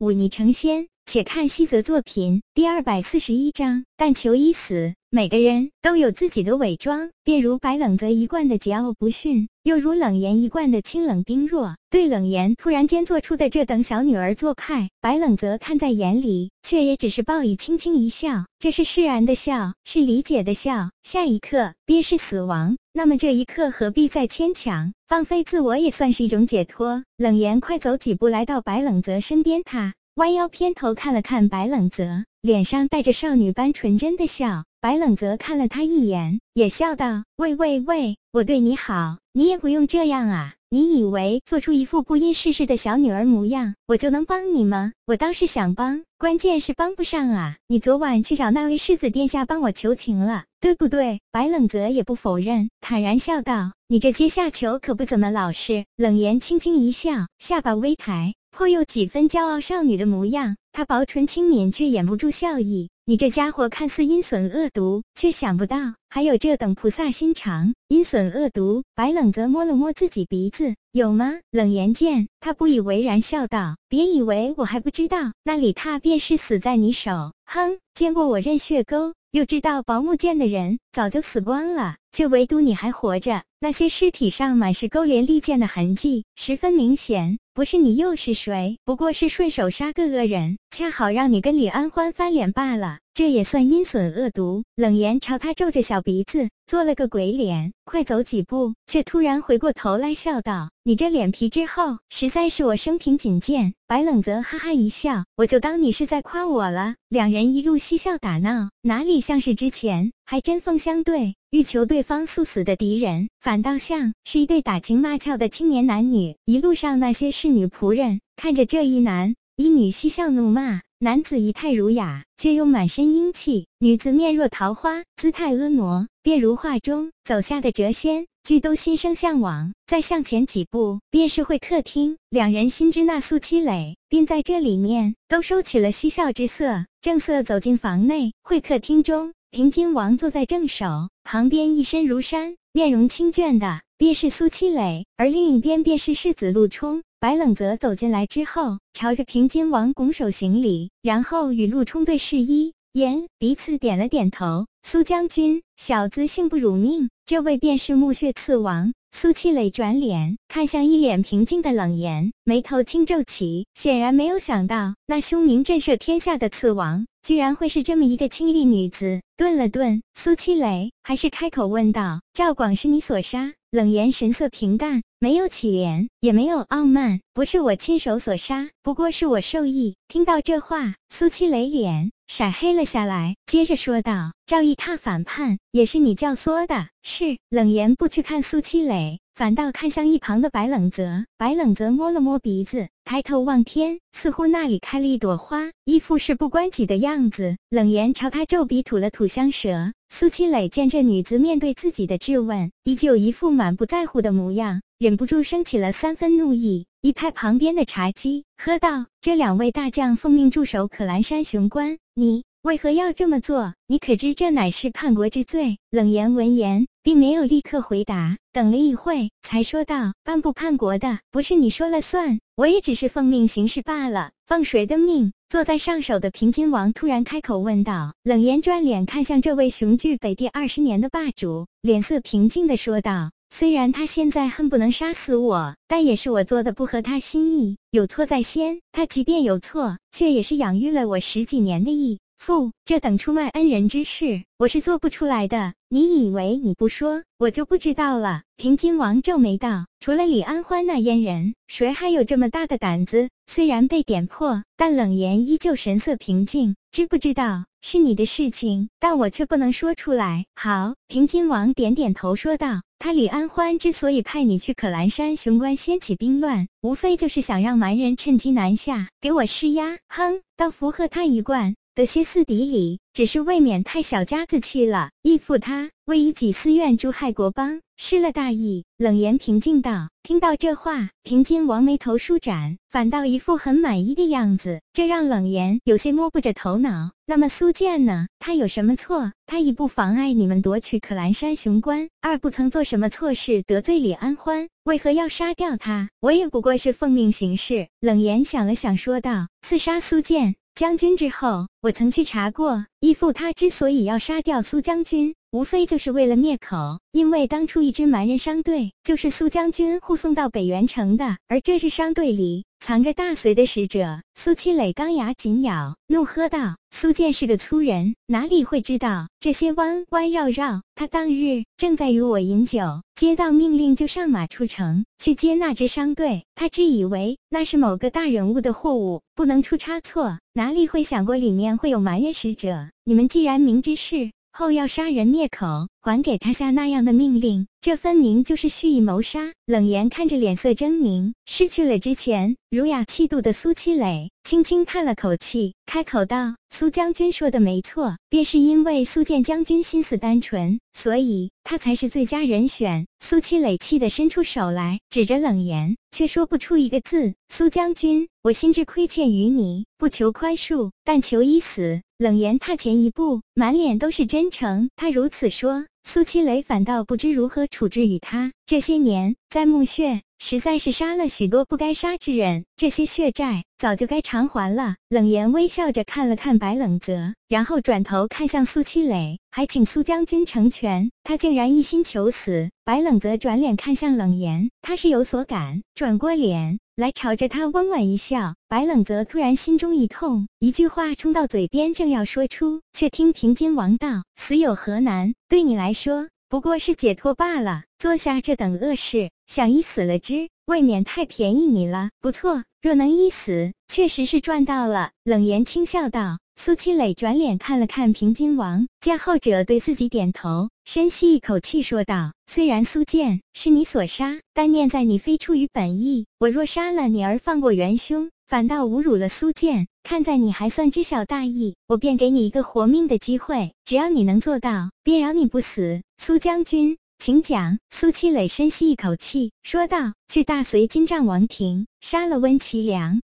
忤逆成仙。且看西泽作品第二百四十一章：但求一死。每个人都有自己的伪装，便如白冷泽一贯的桀骜不驯，又如冷言一贯的清冷冰弱。对冷言突然间做出的这等小女儿做派，白冷泽看在眼里，却也只是报以轻轻一笑。这是释然的笑，是理解的笑。下一刻便是死亡，那么这一刻何必再牵强？放飞自我也算是一种解脱。冷言快走几步来到白冷泽身边，他弯腰偏头看了看白冷泽，脸上带着少女般纯真的笑。白冷泽看了他一眼，也笑道：“喂喂喂，我对你好，你也不用这样啊！你以为做出一副不谙世事的小女儿模样，我就能帮你吗？我倒是想帮，关键是帮不上啊！你昨晚去找那位世子殿下帮我求情了，对不对？”白冷泽也不否认，坦然笑道：“你这阶下囚可不怎么老实。”冷言轻轻一笑，下巴微抬，颇有几分骄傲少女的模样。他薄唇轻抿，却掩不住笑意。你这家伙看似阴损恶毒，却想不到还有这等菩萨心肠。阴损恶毒，白冷泽摸了摸自己鼻子，有吗？冷言见他不以为然，笑道：“别以为我还不知道，那李踏便是死在你手。哼，见过我认血沟，又知道薄木剑的人早就死光了，却唯独你还活着。那些尸体上满是勾连利剑的痕迹，十分明显。”不是你又是谁？不过是顺手杀个恶人，恰好让你跟李安欢翻脸罢了。这也算阴损恶毒。冷言朝他皱着小鼻子，做了个鬼脸，快走几步，却突然回过头来笑道：“你这脸皮之厚，实在是我生平仅见。”白冷泽哈哈一笑，我就当你是在夸我了。两人一路嬉笑打闹，哪里像是之前还针锋相对？欲求对方速死的敌人，反倒像是一对打情骂俏的青年男女。一路上，那些侍女仆人看着这一男一女嬉笑怒骂，男子仪态儒雅，却又满身英气；女子面若桃花，姿态婀娜，便如画中走下的谪仙，俱都心生向往。再向前几步，便是会客厅。两人心知那苏七磊，便在这里面都收起了嬉笑之色，正色走进房内。会客厅中。平津王坐在正手，旁边一身如山、面容清隽的便是苏七磊，而另一边便是世子陆冲。白冷泽走进来之后，朝着平津王拱手行礼，然后与陆冲对视一眼，彼此点了点头。苏将军，小子幸不辱命。这位便是木血刺王。苏七磊转脸看向一脸平静的冷言，眉头轻皱起，显然没有想到那凶名震慑天下的刺王。居然会是这么一个清丽女子。顿了顿，苏七磊还是开口问道：“赵广是你所杀？”冷言神色平淡，没有起言，也没有傲慢。不是我亲手所杀，不过是我授意。听到这话，苏七磊脸闪黑了下来，接着说道：“赵毅踏反叛，也是你教唆的。”是。冷言不去看苏七磊。反倒看向一旁的白冷泽，白冷泽摸了摸鼻子，抬头望天，似乎那里开了一朵花，一副事不关己的样子。冷言朝他皱鼻吐了吐香舌。苏七磊见这女子面对自己的质问，依旧一副满不在乎的模样，忍不住升起了三分怒意，一拍旁边的茶几，喝道：“这两位大将奉命驻守可兰山雄关，你。”为何要这么做？你可知这乃是叛国之罪？冷言闻言，并没有立刻回答，等了一会，才说道：“叛不叛国的，不是你说了算，我也只是奉命行事罢了。奉谁的命？”坐在上首的平津王突然开口问道。冷言转脸看向这位雄踞北地二十年的霸主，脸色平静的说道：“虽然他现在恨不能杀死我，但也是我做的不合他心意，有错在先。他即便有错，却也是养育了我十几年的义。”父，这等出卖恩人之事，我是做不出来的。你以为你不说，我就不知道了？平津王皱眉道：“除了李安欢那阉人，谁还有这么大的胆子？”虽然被点破，但冷言依旧神色平静。知不知道是你的事情，但我却不能说出来。好，平津王点点头说道：“他李安欢之所以派你去可兰山雄关掀起兵乱，无非就是想让蛮人趁机南下，给我施压。哼，倒符合他一贯。”的歇斯底里，只是未免太小家子气了。义父他为一己私怨诛害国邦，失了大义。冷言平静道：“听到这话，平津王眉头舒展，反倒一副很满意的样子，这让冷言有些摸不着头脑。那么苏建呢？他有什么错？他一不妨碍你们夺取可兰山雄关，二不曾做什么错事得罪李安欢，为何要杀掉他？我也不过是奉命行事。”冷言想了想，说道：“刺杀苏建。”将军之后，我曾去查过，义父他之所以要杀掉苏将军，无非就是为了灭口。因为当初一支蛮人商队，就是苏将军护送到北元城的，而这支商队里藏着大隋的使者。苏七磊钢牙紧咬，怒喝道：“苏建是个粗人，哪里会知道这些弯弯绕绕？他当日正在与我饮酒，接到命令就上马出城去接那支商队。他只以为那是某个大人物的货物，不能出差错，哪里会想过里面会有埋怨使者？你们既然明知是……”后要杀人灭口，还给他下那样的命令，这分明就是蓄意谋杀。冷言看着脸色狰狞、失去了之前儒雅气度的苏七磊，轻轻叹了口气，开口道：“苏将军说的没错，便是因为苏建将军心思单纯，所以他才是最佳人选。”苏七磊气得伸出手来，指着冷言，却说不出一个字。苏将军，我心知亏欠于你，不求宽恕，但求一死。冷言踏前一步，满脸都是真诚。他如此说，苏七雷反倒不知如何处置与他。这些年在墓穴，实在是杀了许多不该杀之人，这些血债早就该偿还了。冷言微笑着看了看白冷泽，然后转头看向苏七雷，还请苏将军成全。他竟然一心求死。白冷泽转脸看向冷言，他是有所感，转过脸。来朝着他温婉一笑，白冷泽突然心中一痛，一句话冲到嘴边，正要说出，却听平津王道：“死有何难？对你来说，不过是解脱罢了。做下这等恶事，想一死了之，未免太便宜你了。不错，若能一死，确实是赚到了。”冷言轻笑道。苏七磊转脸看了看平津王，见后者对自己点头，深吸一口气说道：“虽然苏建是你所杀，但念在你非出于本意，我若杀了你而放过元凶，反倒侮辱了苏建。看在你还算知晓大义，我便给你一个活命的机会，只要你能做到，便饶你不死。”苏将军，请讲。苏七磊深吸一口气说道：“去大隋金帐王庭，杀了温其良，